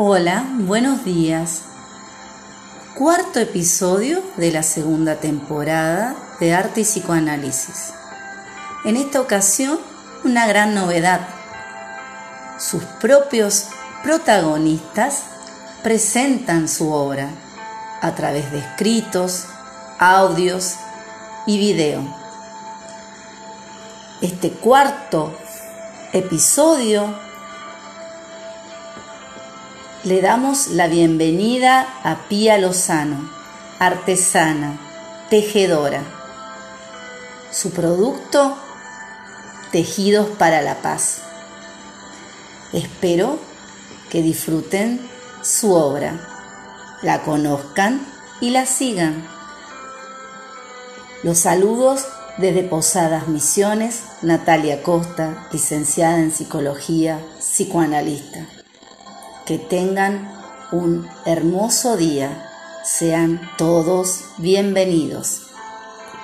Hola, buenos días. Cuarto episodio de la segunda temporada de Arte y Psicoanálisis. En esta ocasión, una gran novedad. Sus propios protagonistas presentan su obra a través de escritos, audios y video. Este cuarto episodio le damos la bienvenida a Pía Lozano, artesana, tejedora. Su producto, Tejidos para la Paz. Espero que disfruten su obra, la conozcan y la sigan. Los saludos desde Posadas Misiones, Natalia Costa, licenciada en Psicología, psicoanalista. Que tengan un hermoso día. Sean todos bienvenidos.